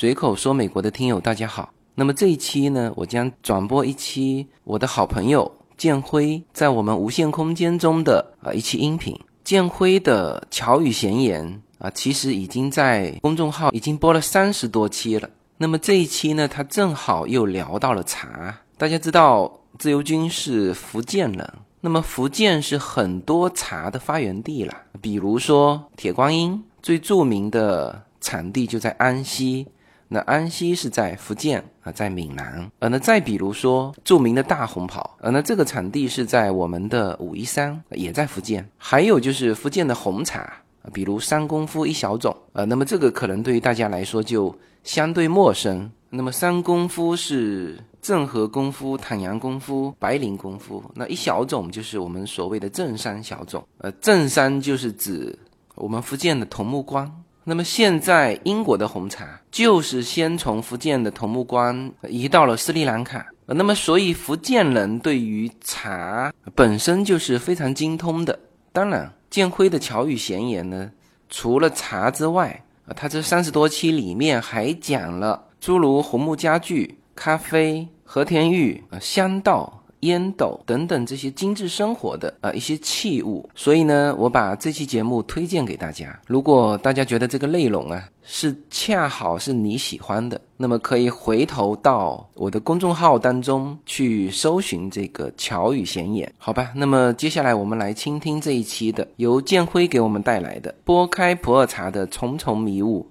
随口说美国的听友大家好。那么这一期呢，我将转播一期我的好朋友建辉在我们无限空间中的啊一期音频。建辉的巧语闲言啊，其实已经在公众号已经播了三十多期了。那么这一期呢，他正好又聊到了茶。大家知道自由军是福建人，那么福建是很多茶的发源地了。比如说铁观音，最著名的产地就在安溪。那安溪是在福建啊，在闽南。呃，那再比如说著名的大红袍，呃，那这个产地是在我们的武夷山，也在福建。还有就是福建的红茶，比如三功夫一小种，呃，那么这个可能对于大家来说就相对陌生。那么三功夫是正和功夫、坦阳功夫、白灵功夫，那一小种就是我们所谓的正山小种。呃，正山就是指我们福建的桐木关。那么现在英国的红茶就是先从福建的桐木关移到了斯里兰卡，那么所以福建人对于茶本身就是非常精通的。当然，建辉的巧语闲言呢，除了茶之外，啊，他这三十多期里面还讲了诸如红木家具、咖啡、和田玉、啊香道。烟斗等等这些精致生活的啊一些器物，所以呢，我把这期节目推荐给大家。如果大家觉得这个内容啊是恰好是你喜欢的，那么可以回头到我的公众号当中去搜寻这个巧语闲言，好吧？那么接下来我们来倾听这一期的由建辉给我们带来的拨开普洱茶的重重迷雾。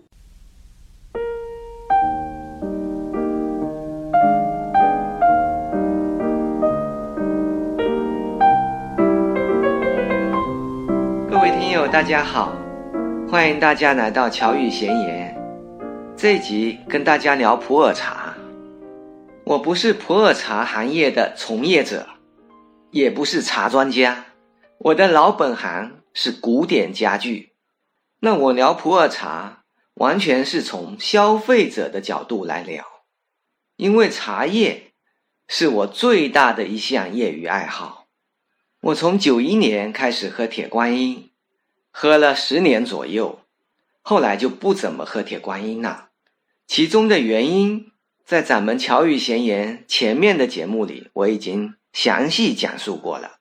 大家好，欢迎大家来到巧语闲言。这集跟大家聊普洱茶。我不是普洱茶行业的从业者，也不是茶专家。我的老本行是古典家具。那我聊普洱茶，完全是从消费者的角度来聊，因为茶叶是我最大的一项业余爱好。我从九一年开始喝铁观音。喝了十年左右，后来就不怎么喝铁观音了。其中的原因，在咱们巧语闲言前面的节目里，我已经详细讲述过了。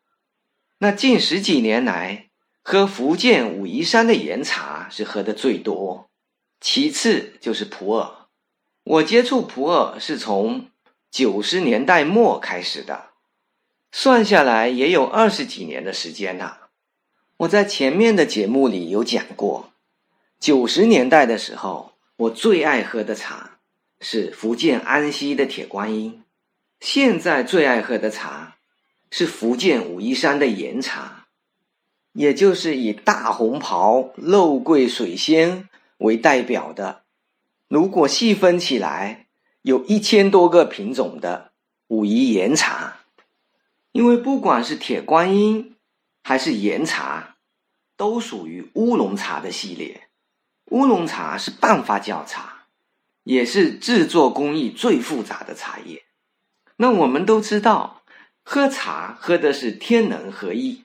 那近十几年来，喝福建武夷山的岩茶是喝的最多，其次就是普洱。我接触普洱是从九十年代末开始的，算下来也有二十几年的时间了。我在前面的节目里有讲过，九十年代的时候，我最爱喝的茶是福建安溪的铁观音。现在最爱喝的茶是福建武夷山的岩茶，也就是以大红袍、肉桂、水仙为代表的。如果细分起来，有一千多个品种的武夷岩茶。因为不管是铁观音。还是岩茶，都属于乌龙茶的系列。乌龙茶是半发酵茶，也是制作工艺最复杂的茶叶。那我们都知道，喝茶喝的是天人合一，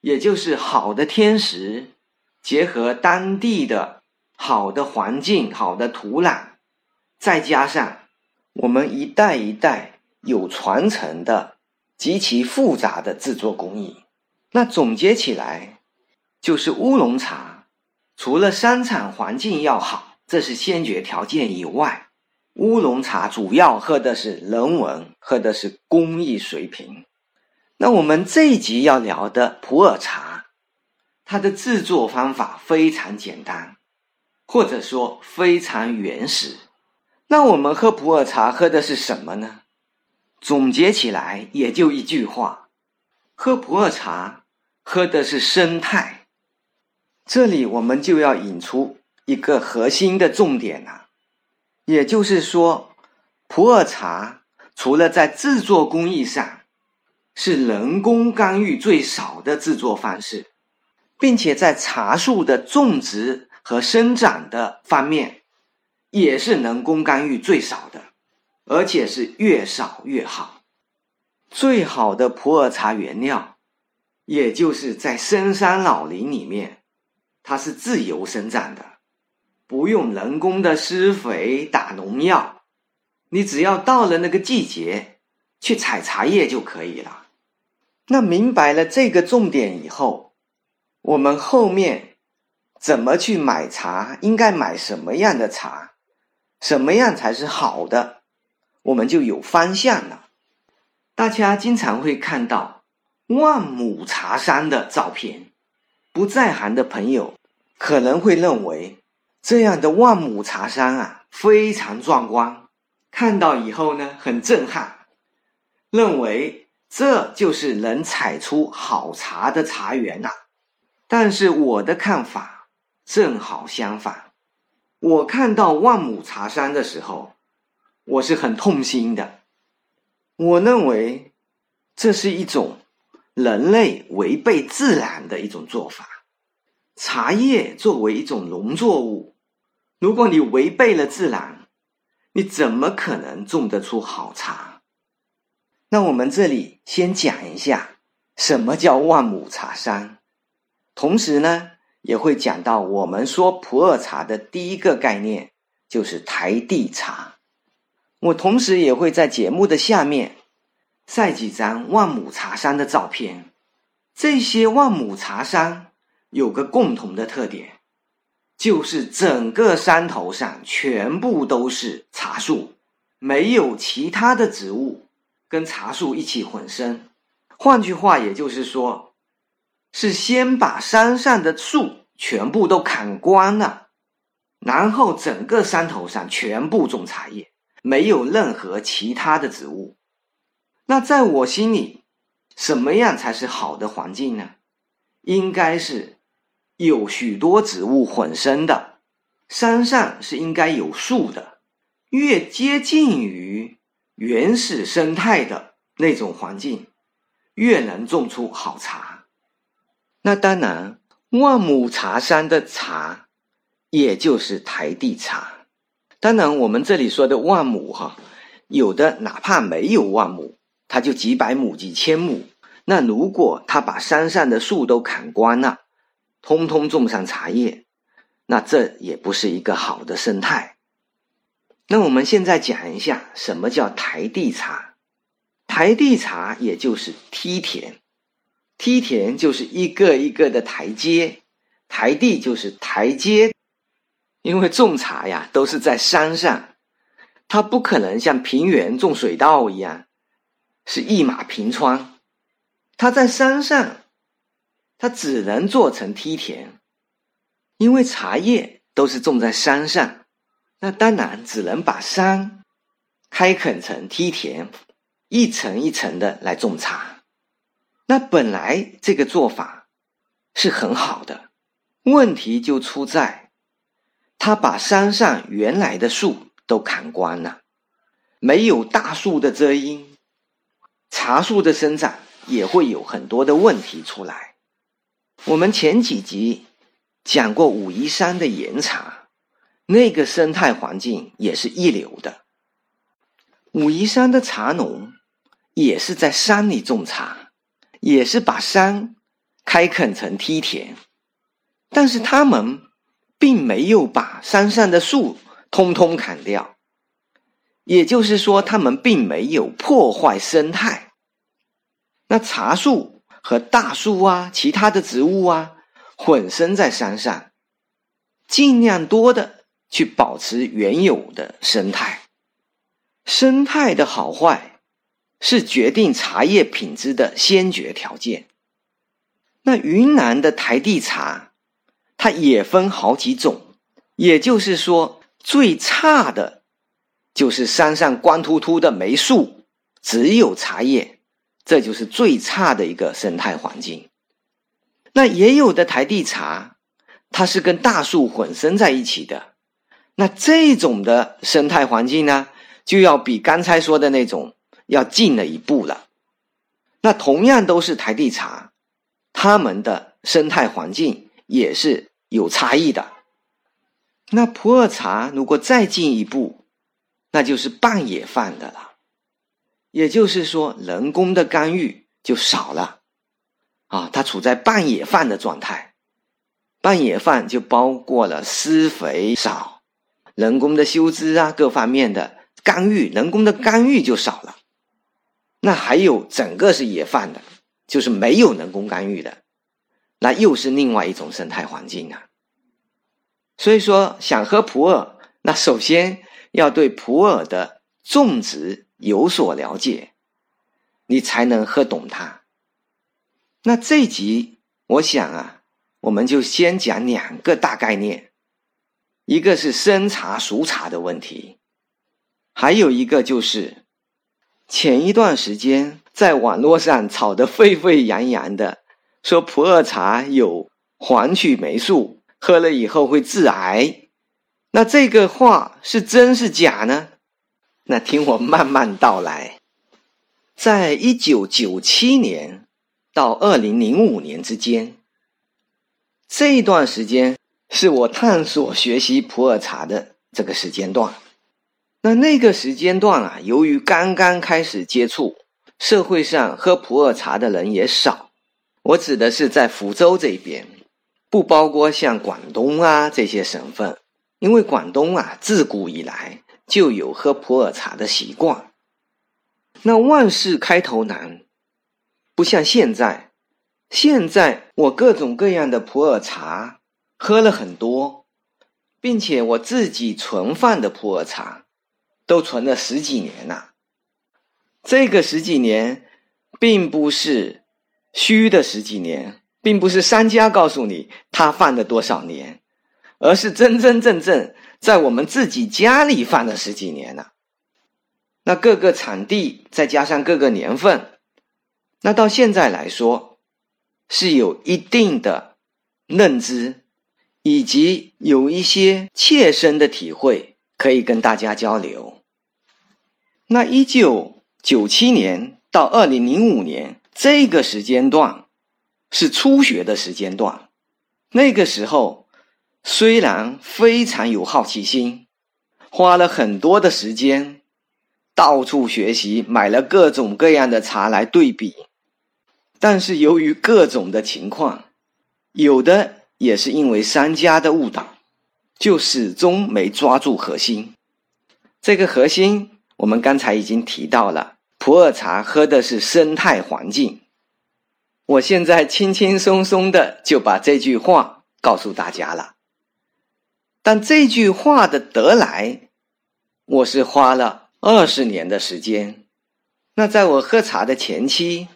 也就是好的天时，结合当地的好的环境、好的土壤，再加上我们一代一代有传承的极其复杂的制作工艺。那总结起来，就是乌龙茶，除了生产环境要好，这是先决条件以外，乌龙茶主要喝的是人文，喝的是工艺水平。那我们这一集要聊的普洱茶，它的制作方法非常简单，或者说非常原始。那我们喝普洱茶喝的是什么呢？总结起来也就一句话。喝普洱茶，喝的是生态。这里我们就要引出一个核心的重点了，也就是说，普洱茶除了在制作工艺上是人工干预最少的制作方式，并且在茶树的种植和生长的方面也是人工干预最少的，而且是越少越好。最好的普洱茶原料，也就是在深山老林里面，它是自由生长的。不用人工的施肥打农药，你只要到了那个季节去采茶叶就可以了。那明白了这个重点以后，我们后面怎么去买茶，应该买什么样的茶，什么样才是好的，我们就有方向了。大家经常会看到万亩茶山的照片，不在行的朋友可能会认为这样的万亩茶山啊非常壮观，看到以后呢很震撼，认为。这就是能采出好茶的茶园呐，但是我的看法正好相反。我看到万亩茶山的时候，我是很痛心的。我认为这是一种人类违背自然的一种做法。茶叶作为一种农作物，如果你违背了自然，你怎么可能种得出好茶？那我们这里先讲一下什么叫万亩茶山，同时呢也会讲到我们说普洱茶的第一个概念就是台地茶。我同时也会在节目的下面晒几张万亩茶山的照片。这些万亩茶山有个共同的特点，就是整个山头上全部都是茶树，没有其他的植物。跟茶树一起混生，换句话也就是说，是先把山上的树全部都砍光了，然后整个山头上全部种茶叶，没有任何其他的植物。那在我心里，什么样才是好的环境呢？应该是有许多植物混生的，山上是应该有树的，越接近于。原始生态的那种环境，越能种出好茶。那当然，万亩茶山的茶，也就是台地茶。当然，我们这里说的万亩哈，有的哪怕没有万亩，它就几百亩、几千亩。那如果他把山上的树都砍光了，通通种上茶叶，那这也不是一个好的生态。那我们现在讲一下什么叫台地茶。台地茶也就是梯田，梯田就是一个一个的台阶，台地就是台阶。因为种茶呀都是在山上，它不可能像平原种水稻一样是一马平川，它在山上，它只能做成梯田，因为茶叶都是种在山上。那当然只能把山开垦成梯田，一层一层的来种茶。那本来这个做法是很好的，问题就出在他把山上原来的树都砍光了，没有大树的遮阴，茶树的生长也会有很多的问题出来。我们前几集讲过武夷山的岩茶。那个生态环境也是一流的。武夷山的茶农也是在山里种茶，也是把山开垦成梯田，但是他们并没有把山上的树通通砍掉，也就是说，他们并没有破坏生态。那茶树和大树啊，其他的植物啊，混生在山上，尽量多的。去保持原有的生态，生态的好坏是决定茶叶品质的先决条件。那云南的台地茶，它也分好几种，也就是说，最差的，就是山上光秃秃的没树，只有茶叶，这就是最差的一个生态环境。那也有的台地茶，它是跟大树混生在一起的。那这种的生态环境呢，就要比刚才说的那种要近了一步了。那同样都是台地茶，它们的生态环境也是有差异的。那普洱茶如果再进一步，那就是半野放的了，也就是说人工的干预就少了，啊，它处在半野放的状态。半野饭就包括了施肥少、人工的修枝啊各方面的干预，人工的干预就少了。那还有整个是野饭的，就是没有人工干预的，那又是另外一种生态环境啊。所以说，想喝普洱，那首先要对普洱的种植有所了解，你才能喝懂它。那这集我想啊，我们就先讲两个大概念，一个是生茶熟茶的问题，还有一个就是前一段时间在网络上炒得沸沸扬扬的，说普洱茶有黄曲霉素。喝了以后会致癌，那这个话是真是假呢？那听我慢慢道来。在一九九七年到二零零五年之间，这一段时间是我探索学习普洱茶的这个时间段。那那个时间段啊，由于刚刚开始接触，社会上喝普洱茶的人也少。我指的是在福州这边。不包括像广东啊这些省份，因为广东啊自古以来就有喝普洱茶的习惯。那万事开头难，不像现在，现在我各种各样的普洱茶喝了很多，并且我自己存放的普洱茶都存了十几年了。这个十几年，并不是虚的十几年。并不是商家告诉你他放了多少年，而是真真正正在我们自己家里放了十几年了。那各个产地再加上各个年份，那到现在来说是有一定的认知，以及有一些切身的体会可以跟大家交流。那一九九七年到二零零五年这个时间段。是初学的时间段，那个时候虽然非常有好奇心，花了很多的时间，到处学习，买了各种各样的茶来对比，但是由于各种的情况，有的也是因为商家的误导，就始终没抓住核心。这个核心，我们刚才已经提到了，普洱茶喝的是生态环境。我现在轻轻松松的就把这句话告诉大家了，但这句话的得来，我是花了二十年的时间。那在我喝茶的前期，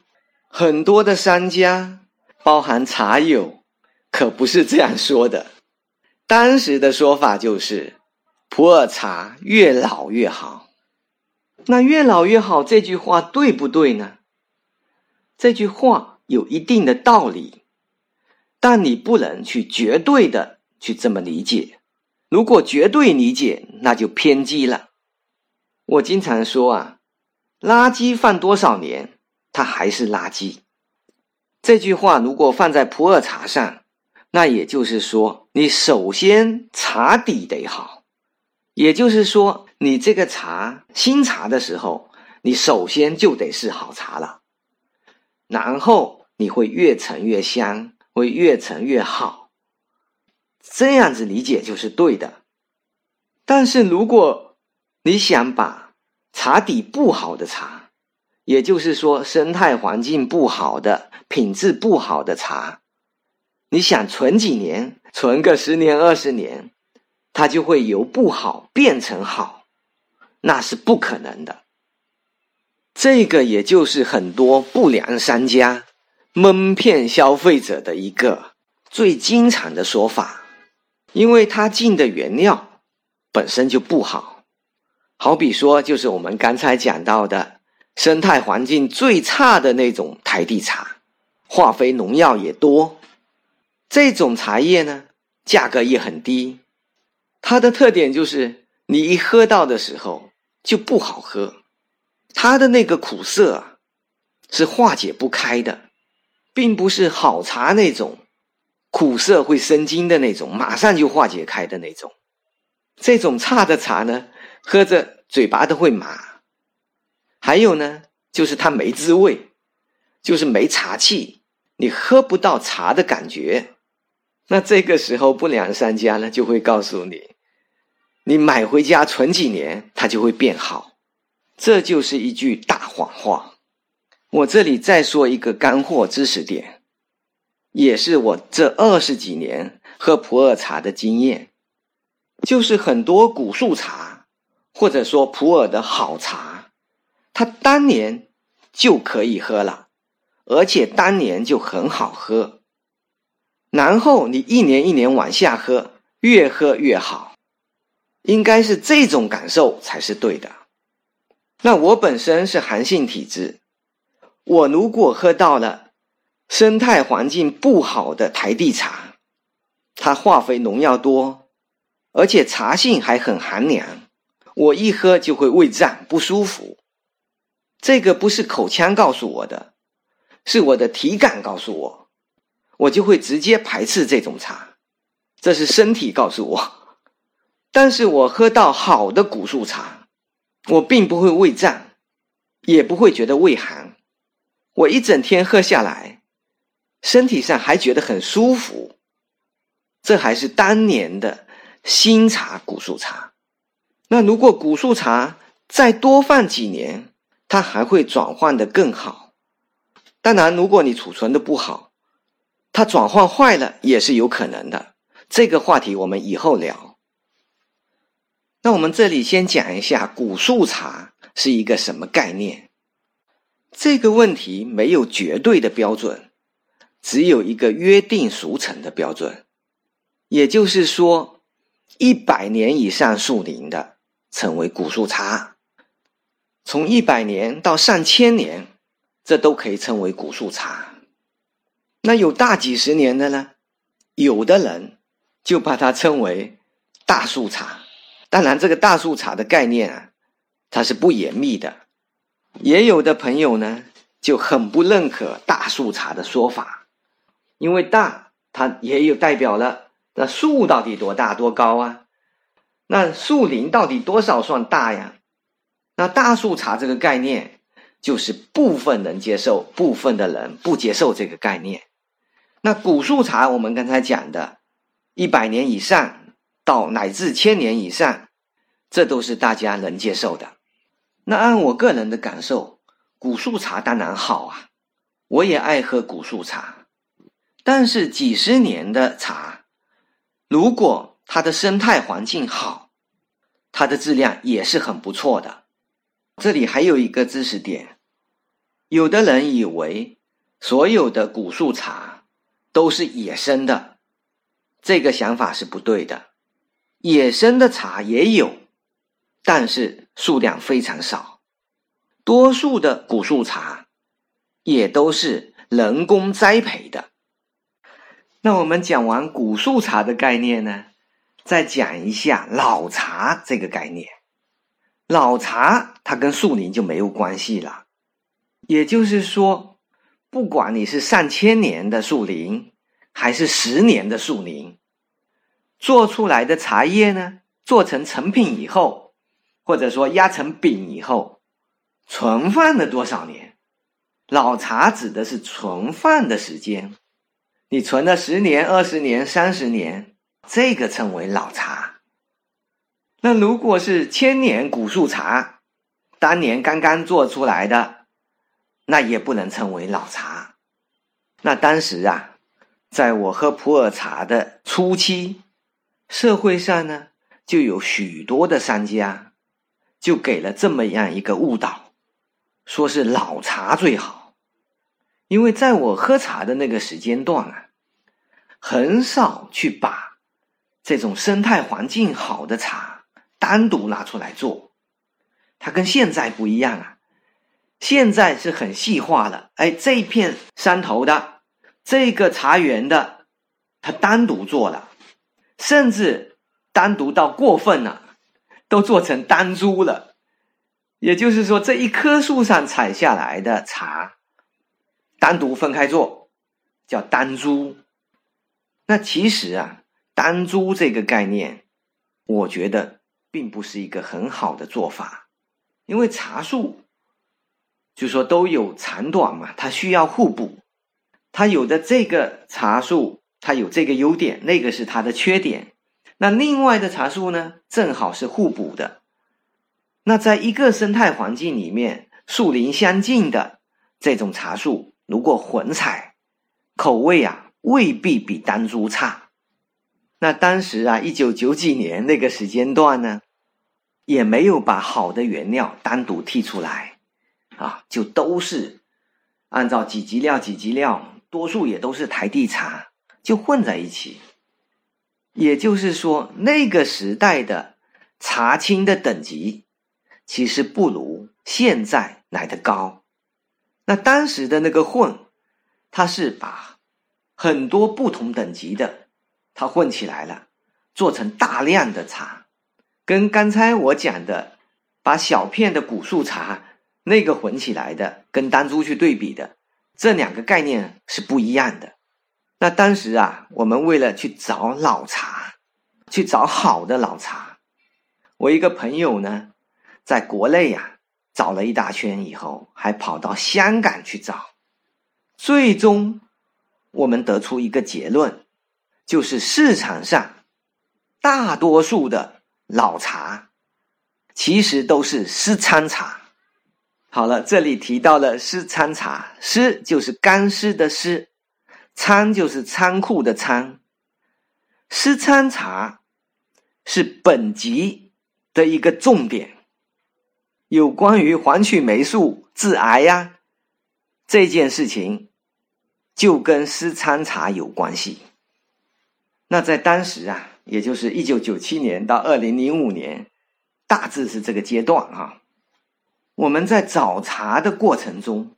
很多的商家，包含茶友，可不是这样说的。当时的说法就是，普洱茶越老越好。那越老越好这句话对不对呢？这句话。有一定的道理，但你不能去绝对的去这么理解。如果绝对理解，那就偏激了。我经常说啊，垃圾放多少年，它还是垃圾。这句话如果放在普洱茶上，那也就是说，你首先茶底得好，也就是说，你这个茶新茶的时候，你首先就得是好茶了，然后。你会越陈越香，会越陈越好，这样子理解就是对的。但是如果你想把茶底不好的茶，也就是说生态环境不好的、品质不好的茶，你想存几年，存个十年二十年，它就会由不好变成好，那是不可能的。这个也就是很多不良商家。蒙骗消费者的一个最经常的说法，因为他进的原料本身就不好，好比说就是我们刚才讲到的生态环境最差的那种台地茶，化肥农药也多，这种茶叶呢价格也很低，它的特点就是你一喝到的时候就不好喝，它的那个苦涩啊是化解不开的。并不是好茶那种苦涩会生津的那种，马上就化解开的那种。这种差的茶呢，喝着嘴巴都会麻。还有呢，就是它没滋味，就是没茶气，你喝不到茶的感觉。那这个时候不良商家呢就会告诉你，你买回家存几年，它就会变好。这就是一句大谎话。我这里再说一个干货知识点，也是我这二十几年喝普洱茶的经验，就是很多古树茶，或者说普洱的好茶，它当年就可以喝了，而且当年就很好喝。然后你一年一年往下喝，越喝越好，应该是这种感受才是对的。那我本身是寒性体质，我如果喝到了生态环境不好的台地茶，它化肥农药多，而且茶性还很寒凉，我一喝就会胃胀不舒服。这个不是口腔告诉我的，是我的体感告诉我，我就会直接排斥这种茶，这是身体告诉我。但是我喝到好的古树茶。我并不会胃胀，也不会觉得胃寒，我一整天喝下来，身体上还觉得很舒服。这还是当年的新茶古树茶。那如果古树茶再多放几年，它还会转换的更好。当然，如果你储存的不好，它转换坏了也是有可能的。这个话题我们以后聊。那我们这里先讲一下古树茶是一个什么概念。这个问题没有绝对的标准，只有一个约定俗成的标准。也就是说，一百年以上树龄的称为古树茶，从一百年到上千年，这都可以称为古树茶。那有大几十年的呢？有的人就把它称为大树茶。当然，这个大树茶的概念啊，它是不严密的。也有的朋友呢，就很不认可大树茶的说法，因为大它也有代表了那树到底多大多高啊？那树林到底多少算大呀？那大树茶这个概念，就是部分人接受，部分的人不接受这个概念。那古树茶，我们刚才讲的，一百年以上。到乃至千年以上，这都是大家能接受的。那按我个人的感受，古树茶当然好啊，我也爱喝古树茶。但是几十年的茶，如果它的生态环境好，它的质量也是很不错的。这里还有一个知识点：有的人以为所有的古树茶都是野生的，这个想法是不对的。野生的茶也有，但是数量非常少。多数的古树茶也都是人工栽培的。那我们讲完古树茶的概念呢，再讲一下老茶这个概念。老茶它跟树林就没有关系了，也就是说，不管你是上千年的树林，还是十年的树林。做出来的茶叶呢，做成成品以后，或者说压成饼以后，存放了多少年？老茶指的是存放的时间，你存了十年、二十年、三十年，这个称为老茶。那如果是千年古树茶，当年刚刚做出来的，那也不能称为老茶。那当时啊，在我喝普洱茶的初期。社会上呢，就有许多的商家，就给了这么样一个误导，说是老茶最好，因为在我喝茶的那个时间段啊，很少去把这种生态环境好的茶单独拿出来做，它跟现在不一样啊，现在是很细化了，哎，这片山头的这个茶园的，它单独做了。甚至单独到过分了，都做成单株了。也就是说，这一棵树上采下来的茶，单独分开做，叫单株。那其实啊，单株这个概念，我觉得并不是一个很好的做法，因为茶树就说都有长短嘛，它需要互补。它有的这个茶树它有这个优点，那个是它的缺点。那另外的茶树呢，正好是互补的。那在一个生态环境里面，树林相近的这种茶树，如果混采，口味啊未必比单株差。那当时啊，一九九几年那个时间段呢，也没有把好的原料单独剔出来，啊，就都是按照几级料几级料，多数也都是台地茶，就混在一起。也就是说，那个时代的茶青的等级，其实不如现在来的高。那当时的那个混，它是把很多不同等级的，它混起来了，做成大量的茶，跟刚才我讲的把小片的古树茶那个混起来的，跟单株去对比的，这两个概念是不一样的。那当时啊，我们为了去找老茶，去找好的老茶，我一个朋友呢，在国内呀找了一大圈以后，还跑到香港去找，最终我们得出一个结论，就是市场上大多数的老茶，其实都是湿仓茶。好了，这里提到了湿仓茶，湿就是干湿的湿。仓就是仓库的仓，湿仓茶是本集的一个重点。有关于黄曲霉素致癌呀这件事情，就跟湿仓茶有关系。那在当时啊，也就是一九九七年到二零零五年，大致是这个阶段啊。我们在找茶的过程中，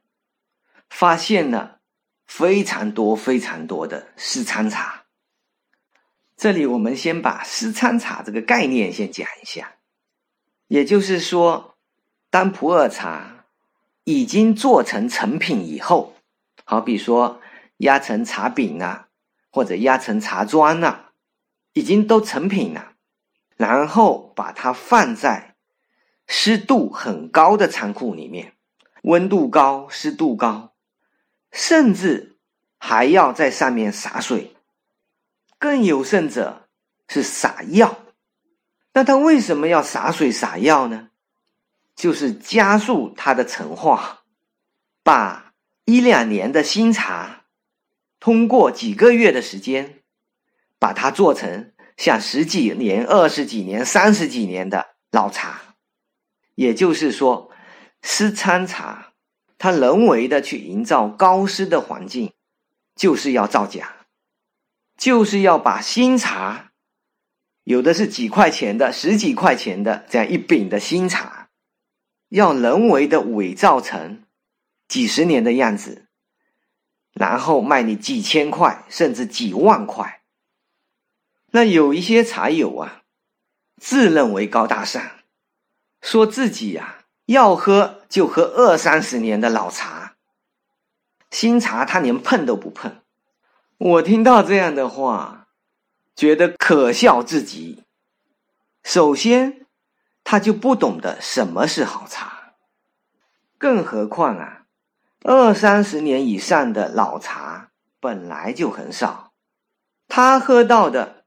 发现了。非常多、非常多的湿仓茶。这里我们先把湿仓茶这个概念先讲一下，也就是说，当普洱茶已经做成成品以后，好比说压成茶饼啊，或者压成茶砖啊，已经都成品了，然后把它放在湿度很高的仓库里面，温度高、湿度高。甚至还要在上面洒水，更有甚者是撒药。那他为什么要洒水洒药呢？就是加速它的陈化，把一两年的新茶，通过几个月的时间，把它做成像十几年、二十几年、三十几年的老茶。也就是说，湿仓茶。他人为的去营造高湿的环境，就是要造假，就是要把新茶，有的是几块钱的、十几块钱的这样一饼的新茶，要人为的伪造成几十年的样子，然后卖你几千块甚至几万块。那有一些茶友啊，自认为高大上，说自己呀。要喝就喝二三十年的老茶，新茶他连碰都不碰。我听到这样的话，觉得可笑至极。首先，他就不懂得什么是好茶，更何况啊，二三十年以上的老茶本来就很少，他喝到的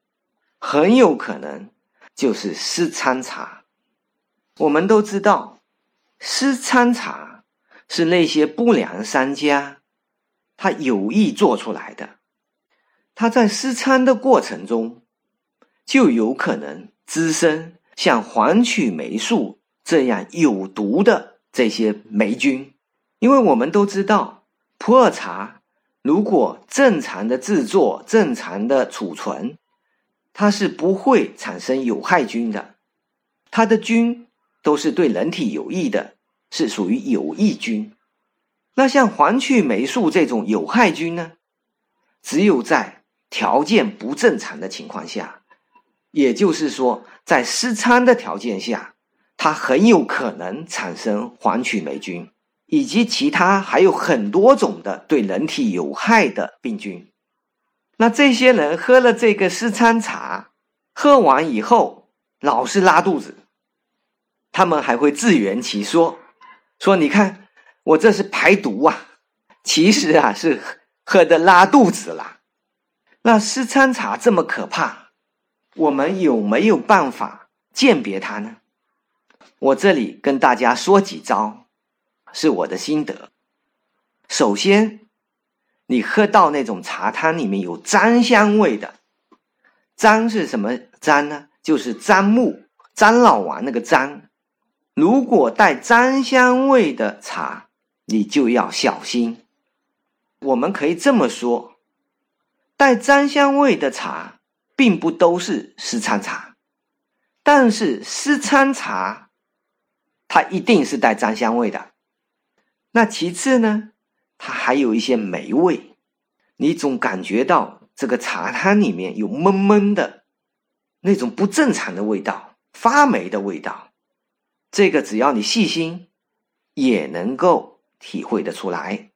很有可能就是湿仓茶。我们都知道。私仓茶是那些不良商家他有意做出来的，他在私仓的过程中就有可能滋生像黄曲霉素这样有毒的这些霉菌，因为我们都知道，普洱茶如果正常的制作、正常的储存，它是不会产生有害菌的，它的菌。都是对人体有益的，是属于有益菌。那像黄曲霉素这种有害菌呢，只有在条件不正常的情况下，也就是说在失仓的条件下，它很有可能产生黄曲霉菌，以及其他还有很多种的对人体有害的病菌。那这些人喝了这个失仓茶，喝完以后老是拉肚子。他们还会自圆其说，说：“你看，我这是排毒啊，其实啊是喝的拉肚子啦。”那湿参茶这么可怕，我们有没有办法鉴别它呢？我这里跟大家说几招，是我的心得。首先，你喝到那种茶汤里面有樟香味的，樟是什么樟呢？就是樟木、樟脑丸那个樟。如果带脏香味的茶，你就要小心。我们可以这么说，带脏香味的茶并不都是湿参茶，但是湿参茶它一定是带脏香味的。那其次呢，它还有一些霉味，你总感觉到这个茶汤里面有闷闷的那种不正常的味道，发霉的味道。这个只要你细心，也能够体会得出来。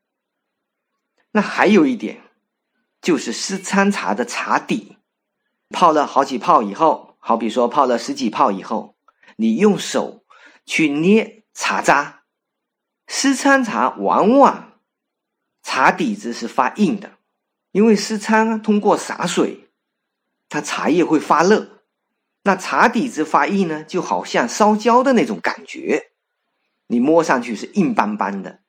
那还有一点，就是湿参茶的茶底，泡了好几泡以后，好比说泡了十几泡以后，你用手去捏茶渣，湿参茶往往茶底子是发硬的，因为湿参通过洒水，它茶叶会发热。那茶底子发硬呢，就好像烧焦的那种感觉，你摸上去是硬邦邦的，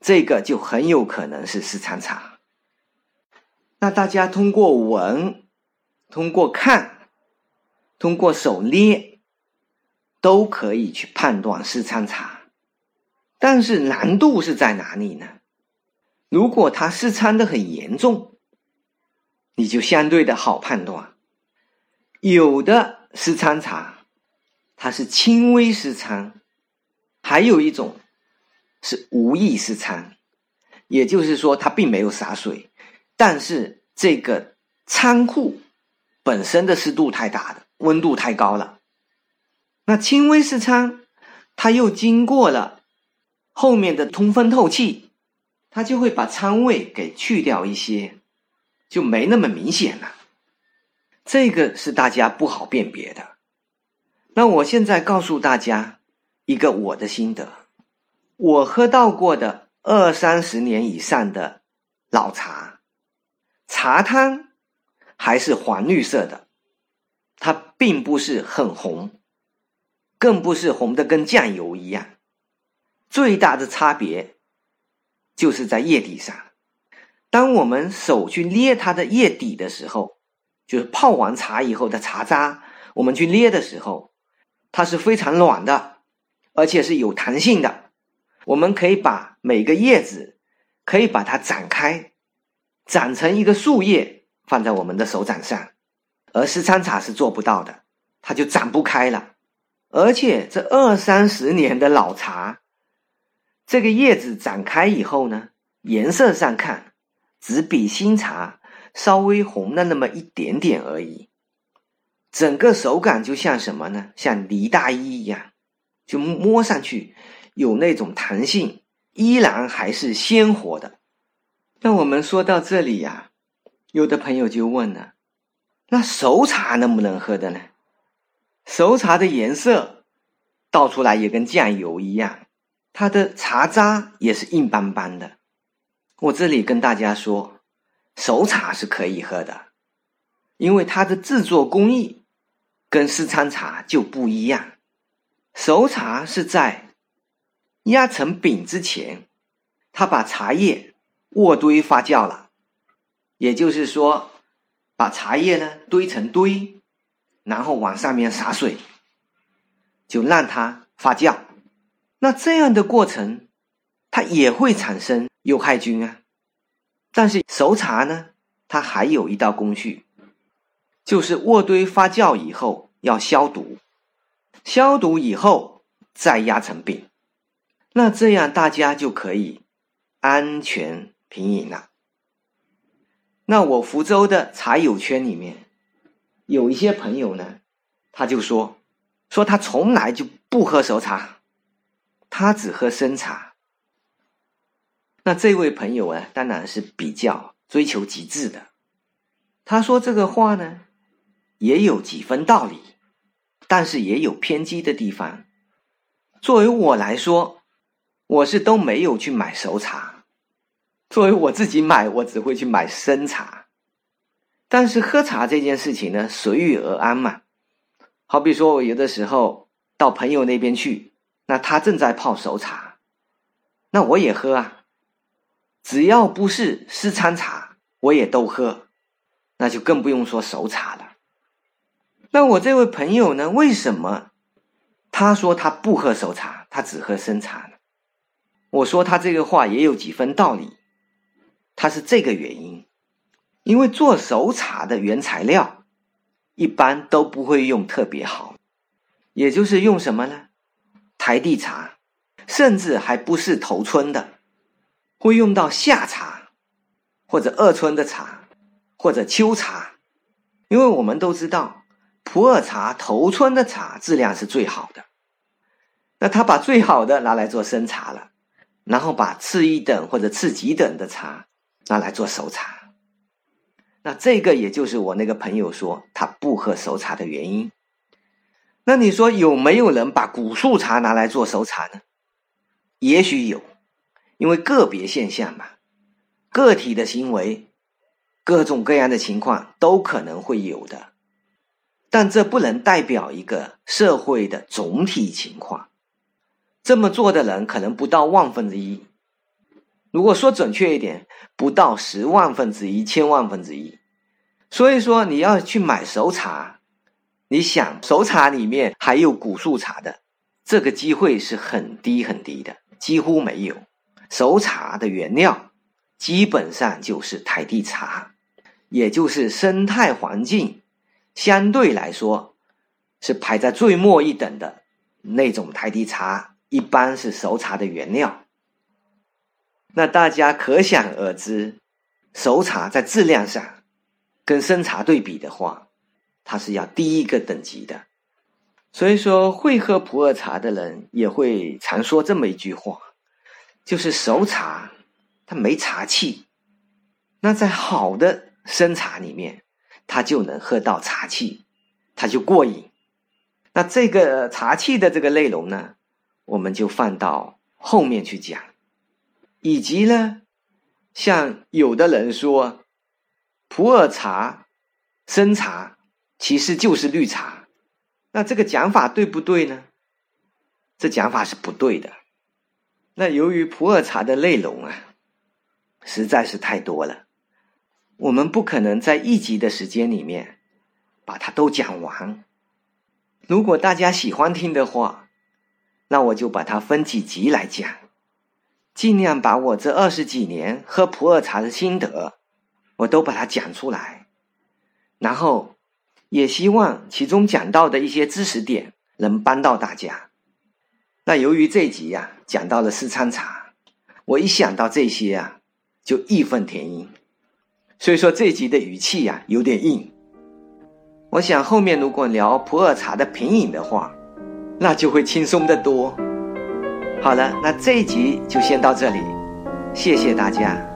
这个就很有可能是湿参茶。那大家通过闻、通过看、通过手捏，都可以去判断湿参茶。但是难度是在哪里呢？如果它湿参的很严重，你就相对的好判断。有的湿参茶，它是轻微湿参；还有一种是无意湿参，也就是说它并没有洒水，但是这个仓库本身的湿度太大了，温度太高了。那轻微湿参，它又经过了后面的通风透气，它就会把仓味给去掉一些，就没那么明显了。这个是大家不好辨别的。那我现在告诉大家一个我的心得：我喝到过的二三十年以上的老茶，茶汤还是黄绿色的，它并不是很红，更不是红的跟酱油一样。最大的差别就是在叶底上。当我们手去捏它的叶底的时候，就是泡完茶以后的茶渣，我们去捏的时候，它是非常软的，而且是有弹性的。我们可以把每个叶子，可以把它展开，展成一个树叶，放在我们的手掌上。而湿参茶是做不到的，它就展不开了。而且这二三十年的老茶，这个叶子展开以后呢，颜色上看，只比新茶。稍微红了那么一点点而已，整个手感就像什么呢？像呢大衣一样，就摸上去有那种弹性，依然还是鲜活的。那我们说到这里呀，有的朋友就问了：那熟茶能不能喝的呢？熟茶的颜色倒出来也跟酱油一样，它的茶渣也是硬邦邦的。我这里跟大家说。熟茶是可以喝的，因为它的制作工艺跟湿参茶就不一样。熟茶是在压成饼之前，他把茶叶卧堆发酵了，也就是说，把茶叶呢堆成堆，然后往上面洒水，就让它发酵。那这样的过程，它也会产生有害菌啊。但是熟茶呢，它还有一道工序，就是卧堆发酵以后要消毒，消毒以后再压成饼，那这样大家就可以安全品饮了。那我福州的茶友圈里面有一些朋友呢，他就说，说他从来就不喝熟茶，他只喝生茶。那这位朋友啊，当然是比较追求极致的。他说这个话呢，也有几分道理，但是也有偏激的地方。作为我来说，我是都没有去买熟茶。作为我自己买，我只会去买生茶，但是喝茶这件事情呢，随遇而安嘛。好比说我有的时候到朋友那边去，那他正在泡熟茶，那我也喝啊。只要不是私餐茶，我也都喝，那就更不用说熟茶了。那我这位朋友呢，为什么他说他不喝熟茶，他只喝生茶呢？我说他这个话也有几分道理，他是这个原因，因为做熟茶的原材料一般都不会用特别好，也就是用什么呢？台地茶，甚至还不是头村的，会用到夏茶，或者二春的茶，或者秋茶，因为我们都知道普洱茶头春的茶质量是最好的，那他把最好的拿来做生茶了。然后把次一等或者次几等的茶拿来做熟茶，那这个也就是我那个朋友说他不喝熟茶的原因。那你说有没有人把古树茶拿来做熟茶呢？也许有，因为个别现象嘛，个体的行为，各种各样的情况都可能会有的，但这不能代表一个社会的总体情况。这么做的人可能不到万分之一，如果说准确一点，不到十万分之一、千万分之一。所以说，你要去买熟茶，你想熟茶里面还有古树茶的，这个机会是很低很低的，几乎没有。熟茶的原料基本上就是台地茶，也就是生态环境相对来说是排在最末一等的那种台地茶。一般是熟茶的原料，那大家可想而知，熟茶在质量上跟生茶对比的话，它是要低一个等级的。所以说，会喝普洱茶的人也会常说这么一句话，就是熟茶它没茶气，那在好的生茶里面，它就能喝到茶气，它就过瘾。那这个茶气的这个内容呢？我们就放到后面去讲，以及呢，像有的人说，普洱茶、生茶其实就是绿茶，那这个讲法对不对呢？这讲法是不对的。那由于普洱茶的内容啊，实在是太多了，我们不可能在一集的时间里面把它都讲完。如果大家喜欢听的话，那我就把它分几集来讲，尽量把我这二十几年喝普洱茶的心得，我都把它讲出来，然后也希望其中讲到的一些知识点能帮到大家。那由于这集呀讲到了四川茶，我一想到这些啊就义愤填膺，所以说这集的语气呀有点硬。我想后面如果聊普洱茶的品饮的话。那就会轻松的多。好了，那这一集就先到这里，谢谢大家。